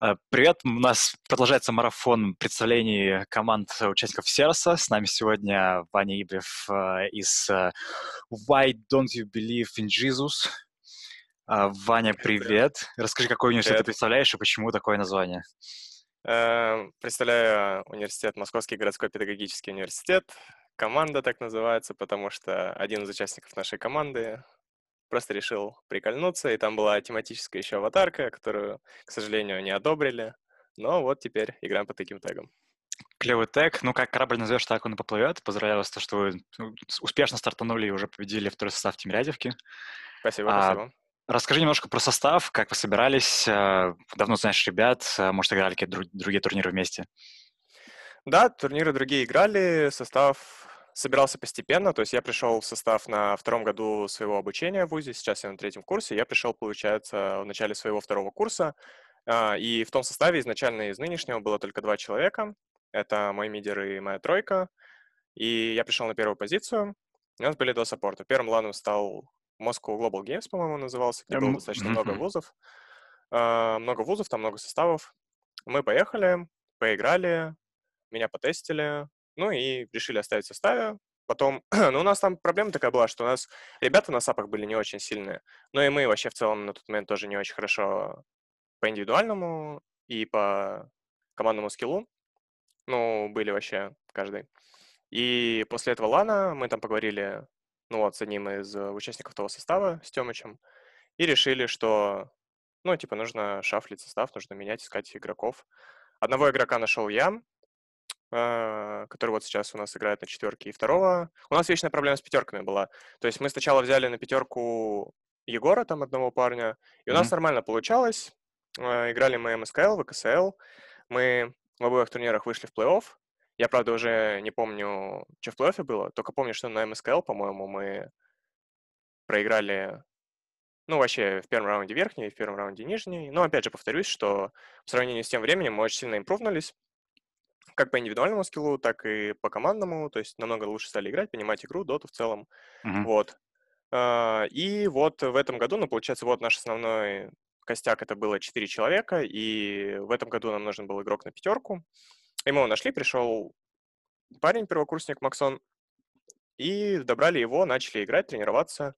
Э, привет, у нас продолжается марафон представлений команд участников Серса. С нами сегодня Ваня Ибрев э, из э, Why Don't You Believe in Jesus? Ваня, привет. Расскажи, какой университет привет. ты представляешь и почему такое название? Представляю университет, Московский городской педагогический университет. Команда так называется, потому что один из участников нашей команды просто решил прикольнуться, и там была тематическая еще аватарка, которую, к сожалению, не одобрили. Но вот теперь играем по таким тегам. Клевый тег. Ну, как корабль назовешь, так он и поплывет. Поздравляю вас, то, что вы ну, успешно стартанули и уже победили второй состав Тимирязевки. Спасибо, а, спасибо. Расскажи немножко про состав, как вы собирались, а, давно знаешь ребят, а, может, играли какие-то другие турниры вместе? Да, турниры другие играли, состав собирался постепенно, то есть я пришел в состав на втором году своего обучения в ВУЗе, сейчас я на третьем курсе, я пришел, получается, в начале своего второго курса, а, и в том составе изначально из нынешнего было только два человека, это мой мидер и моя тройка, и я пришел на первую позицию, у нас были два саппорта. Первым ланом стал Moscow Global Games, по-моему, назывался, где было достаточно много вузов, а, много вузов, там много составов. Мы поехали, поиграли, меня потестили, ну и решили оставить в составе. Потом, ну, у нас там проблема такая была, что у нас ребята на сапах были не очень сильные. Ну и мы вообще в целом на тот момент тоже не очень хорошо по индивидуальному и по командному скиллу. Ну, были вообще каждый. И после этого лана мы там поговорили, ну вот, с одним из участников того состава, с Тёмычем, и решили, что, ну, типа, нужно шафлить состав, нужно менять, искать игроков. Одного игрока нашел я, который вот сейчас у нас играет на четверке, и второго. У нас вечная проблема с пятерками была. То есть мы сначала взяли на пятерку Егора, там одного парня, и у mm-hmm. нас нормально получалось. А, играли мы МСКЛ, ВКСЛ. Мы в обоих турнирах вышли в плей-офф. Я, правда, уже не помню, что в плей-оффе было, только помню, что на МСКЛ, по-моему, мы проиграли, ну, вообще, в первом раунде верхний, в первом раунде нижний. Но, опять же, повторюсь, что в сравнении с тем временем мы очень сильно импровнулись как по индивидуальному скиллу, так и по командному, то есть намного лучше стали играть, понимать игру, доту в целом, mm-hmm. вот. А, и вот в этом году, ну, получается, вот наш основной костяк это было 4 человека, и в этом году нам нужен был игрок на пятерку. И мы его нашли, пришел парень, первокурсник Максон, и добрали его, начали играть, тренироваться.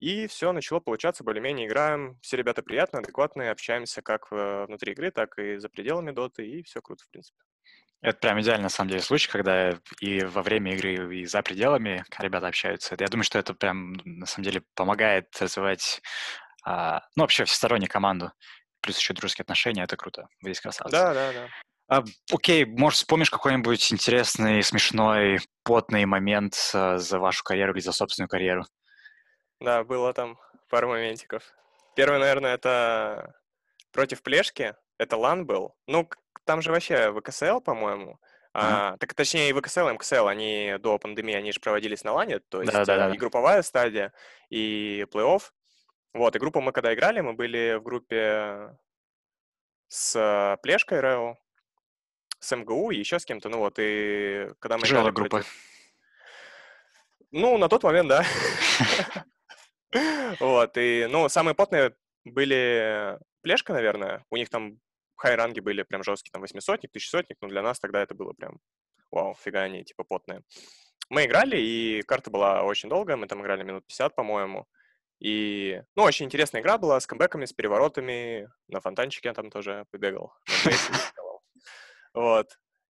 И все начало получаться, более-менее играем. Все ребята приятные, адекватные, общаемся как э, внутри игры, так и за пределами доты, и все круто, в принципе. Это прям идеальный, на самом деле, случай, когда и во время игры, и за пределами ребята общаются. Я думаю, что это прям, на самом деле, помогает развивать, а, ну, вообще всесторонне команду. Плюс еще дружеские отношения, это круто. Вы здесь красавцы. Да, да, да. А, окей, может, вспомнишь какой-нибудь интересный, смешной, потный момент а, за вашу карьеру или за собственную карьеру? Да, было там пару моментиков. Первый, наверное, это против Плешки. Это лан был. Ну, там же вообще ВКСЛ, по-моему. А, так точнее и ВКСЛ, и МКСЛ, они до пандемии, они же проводились на лане, то есть да, да, да. и групповая стадия, и плей-офф. Вот, и группу мы когда играли, мы были в группе с Плешкой Рео, с МГУ и еще с кем-то, ну вот, и когда мы Тяжелая играли... группа. Ну, на тот момент, да. Вот, и, ну, самые потные были Плешка, наверное, у них там хай-ранги были прям жесткие, там, восьмисотник, тысячесотник, но для нас тогда это было прям, вау, фига они, типа, потные. Мы играли, и карта была очень долгая, мы там играли минут 50, по-моему, и, ну, очень интересная игра была с камбэками, с переворотами, на фонтанчике я там тоже побегал. Вот.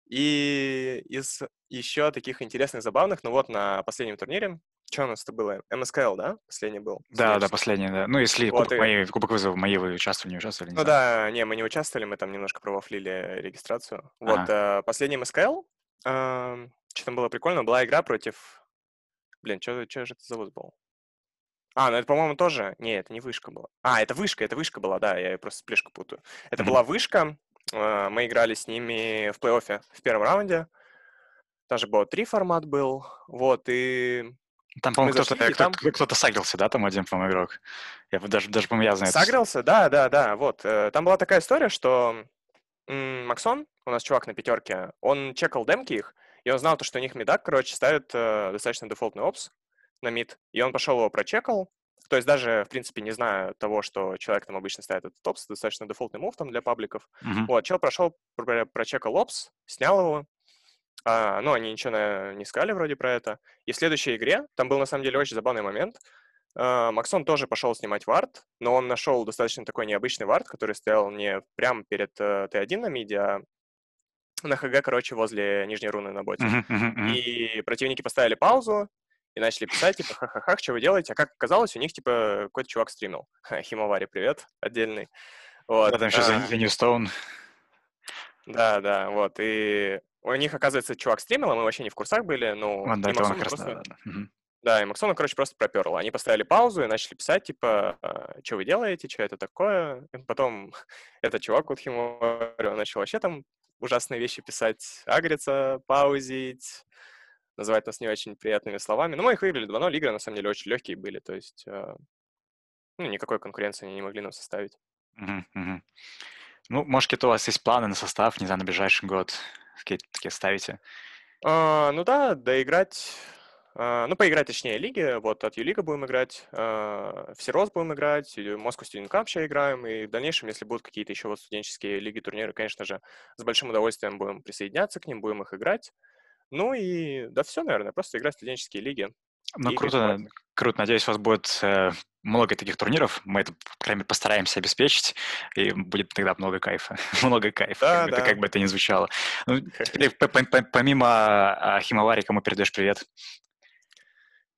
И из еще таких интересных, забавных, ну вот на последнем турнире что у нас-то было? МСКЛ, да? Последний был? Да, да, последний, да. Ну, если вот, кубок, и... моей, кубок вызова мои вы участвовали, не участвовали? Не ну знаю. да, не, мы не участвовали, мы там немножко провафлили регистрацию. Вот, а. э, последний МСКЛ, э, что там было прикольно, была игра против... Блин, что же это за был? А, ну это, по-моему, тоже... Не, это не вышка была. А, это вышка, это вышка была, да, я просто плешку путаю. Это mm-hmm. была вышка, мы играли с ними в плей-оффе в первом раунде. Даже было три формат был, вот, и там, по-моему, кто-то, зашли, кто, там... кто-то сагрился, да, там один, по-моему, игрок? Я даже, даже по-моему, я знаю. Сагрился, да, да, да, вот. Э, там была такая история, что Максон, у нас чувак на пятерке, он чекал демки их, и он знал то, что у них медак, короче, ставит э, достаточно дефолтный опс на мид, и он пошел его прочекал, То есть даже, в принципе, не зная того, что человек там обычно ставит этот топс, достаточно дефолтный мув там для пабликов. Mm-hmm. Вот, чел прошел, прочекал опс, снял его, а, ну, они ничего на, не сказали вроде про это. И в следующей игре, там был на самом деле очень забавный момент, а, Максон тоже пошел снимать вард, но он нашел достаточно такой необычный вард, который стоял не прямо перед uh, Т1 на миде, а на ХГ, короче, возле нижней руны на боте. Uh-huh, uh-huh, uh-huh. И противники поставили паузу и начали писать, типа, ха-ха-ха, что вы делаете? А как оказалось, у них, типа, какой-то чувак стримил. Химовари, привет, отдельный. Вот. Да, там еще а... за Ньюстоун. Да, да, вот. И у них, оказывается, чувак стримил, а мы вообще не в курсах были, ну... Вот, да, он просто... Да, да. Да, и Максона, короче, просто проперл. Они поставили паузу и начали писать, типа, «А, что вы делаете, что это такое. И потом этот чувак вот Химорио начал вообще там ужасные вещи писать, агриться, паузить, называть нас не очень приятными словами. Но мы их выиграли 2-0, игры на самом деле очень легкие были, то есть э, ну, никакой конкуренции они не могли нам составить. Uh-huh, uh-huh. Ну, может, какие-то у вас есть планы на состав, не знаю, на ближайший год? Какие такие ставите? А, ну да, доиграть а, ну, поиграть, точнее, лиги. Вот от Юлига будем играть, а, в Сирос будем играть, Москву Студент Cup сейчас играем. И в дальнейшем, если будут какие-то еще вот студенческие лиги, турниры, конечно же, с большим удовольствием будем присоединяться к ним, будем их играть. Ну и да все, наверное, просто играть в студенческие лиги. Ну, круто, круто. Надеюсь, у вас будет э, много таких турниров. Мы это, по крайней мере, постараемся обеспечить, и будет тогда много кайфа. много кайфа, да, как, да. Это, как бы это ни звучало. Ну, теперь, помимо а, Химовари, кому передаешь привет?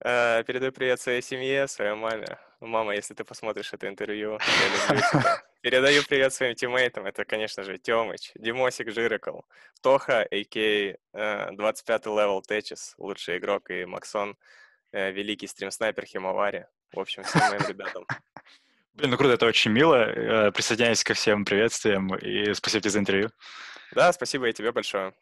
Э, передаю привет своей семье, своей маме. Мама, если ты посмотришь это интервью, Передаю привет своим тиммейтам. Это, конечно же, Тёмыч, Димосик Жирикл, Тоха, a.k.a. 25-й level Течис, лучший игрок, и Максон, э, великий stream-sniper Химовари. В общем, всем моим ребятам. Блин, ну круто, это очень мило. Э, присоединяюсь ко всем приветствиям и спасибо тебе за интервью. Да, спасибо и тебе большое.